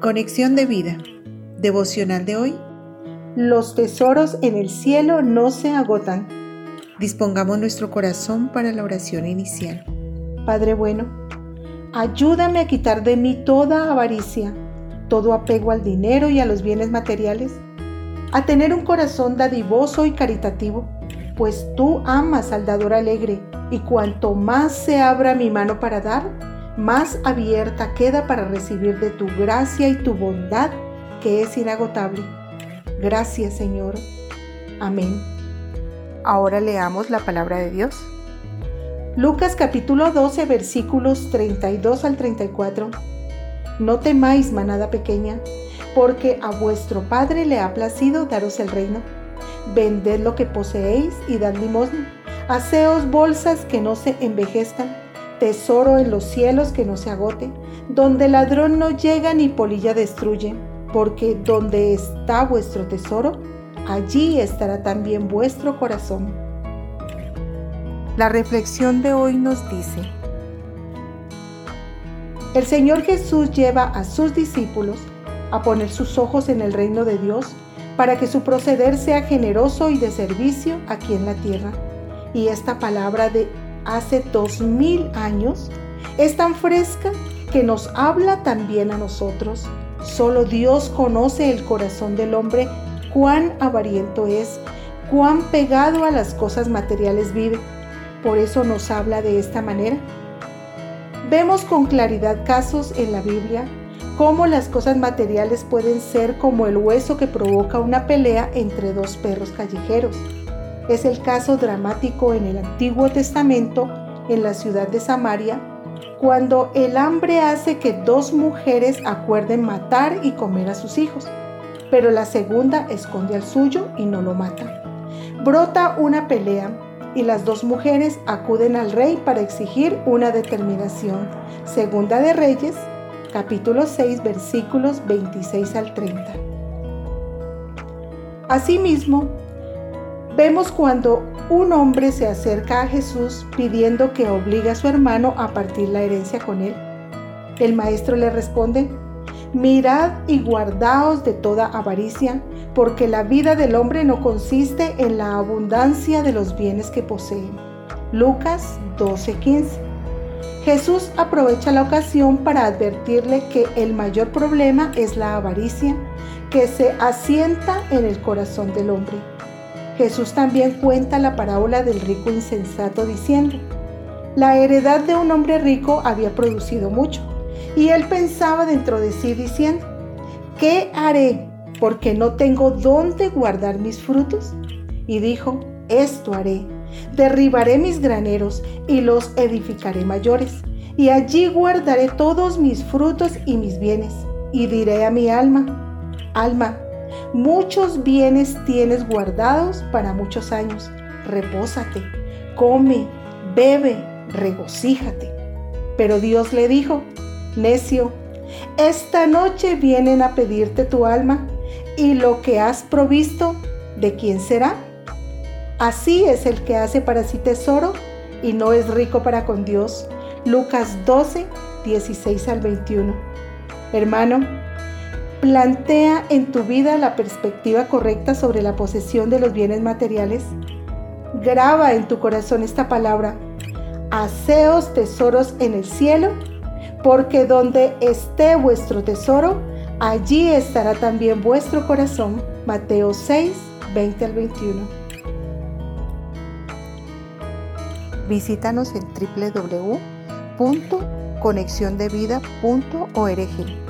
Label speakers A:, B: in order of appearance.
A: Conexión de vida. Devocional de hoy.
B: Los tesoros en el cielo no se agotan.
A: Dispongamos nuestro corazón para la oración inicial.
B: Padre bueno, ayúdame a quitar de mí toda avaricia, todo apego al dinero y a los bienes materiales, a tener un corazón dadivoso y caritativo, pues tú amas al dador alegre y cuanto más se abra mi mano para dar, más abierta queda para recibir de tu gracia y tu bondad que es inagotable. Gracias Señor. Amén.
A: Ahora leamos la palabra de Dios.
B: Lucas capítulo 12 versículos 32 al 34. No temáis, manada pequeña, porque a vuestro Padre le ha placido daros el reino. Vended lo que poseéis y dad limosna. Haceos bolsas que no se envejezcan tesoro en los cielos que no se agote, donde ladrón no llega ni polilla destruye, porque donde está vuestro tesoro, allí estará también vuestro corazón.
A: La reflexión de hoy nos dice,
B: el Señor Jesús lleva a sus discípulos a poner sus ojos en el reino de Dios para que su proceder sea generoso y de servicio aquí en la tierra. Y esta palabra de hace dos mil años es tan fresca que nos habla también a nosotros. Solo Dios conoce el corazón del hombre, cuán avariento es, cuán pegado a las cosas materiales vive. Por eso nos habla de esta manera. Vemos con claridad casos en la Biblia cómo las cosas materiales pueden ser como el hueso que provoca una pelea entre dos perros callejeros es el caso dramático en el Antiguo Testamento en la ciudad de Samaria, cuando el hambre hace que dos mujeres acuerden matar y comer a sus hijos, pero la segunda esconde al suyo y no lo mata. Brota una pelea y las dos mujeres acuden al rey para exigir una determinación. Segunda de Reyes, capítulo 6, versículos 26 al 30. Asimismo, Vemos cuando un hombre se acerca a Jesús pidiendo que obligue a su hermano a partir la herencia con él. El maestro le responde, Mirad y guardaos de toda avaricia, porque la vida del hombre no consiste en la abundancia de los bienes que posee. Lucas 12:15. Jesús aprovecha la ocasión para advertirle que el mayor problema es la avaricia, que se asienta en el corazón del hombre. Jesús también cuenta la parábola del rico insensato diciendo, la heredad de un hombre rico había producido mucho, y él pensaba dentro de sí diciendo, ¿qué haré? Porque no tengo dónde guardar mis frutos. Y dijo, esto haré, derribaré mis graneros y los edificaré mayores, y allí guardaré todos mis frutos y mis bienes, y diré a mi alma, alma, Muchos bienes tienes guardados para muchos años. Repósate, come, bebe, regocíjate. Pero Dios le dijo, necio, esta noche vienen a pedirte tu alma y lo que has provisto, ¿de quién será? Así es el que hace para sí tesoro y no es rico para con Dios. Lucas 12, 16 al 21. Hermano, Plantea en tu vida la perspectiva correcta sobre la posesión de los bienes materiales. Graba en tu corazón esta palabra. Haceos tesoros en el cielo, porque donde esté vuestro tesoro, allí estará también vuestro corazón. Mateo 6, 20 al 21.
A: Visítanos en www.conexiondevida.org.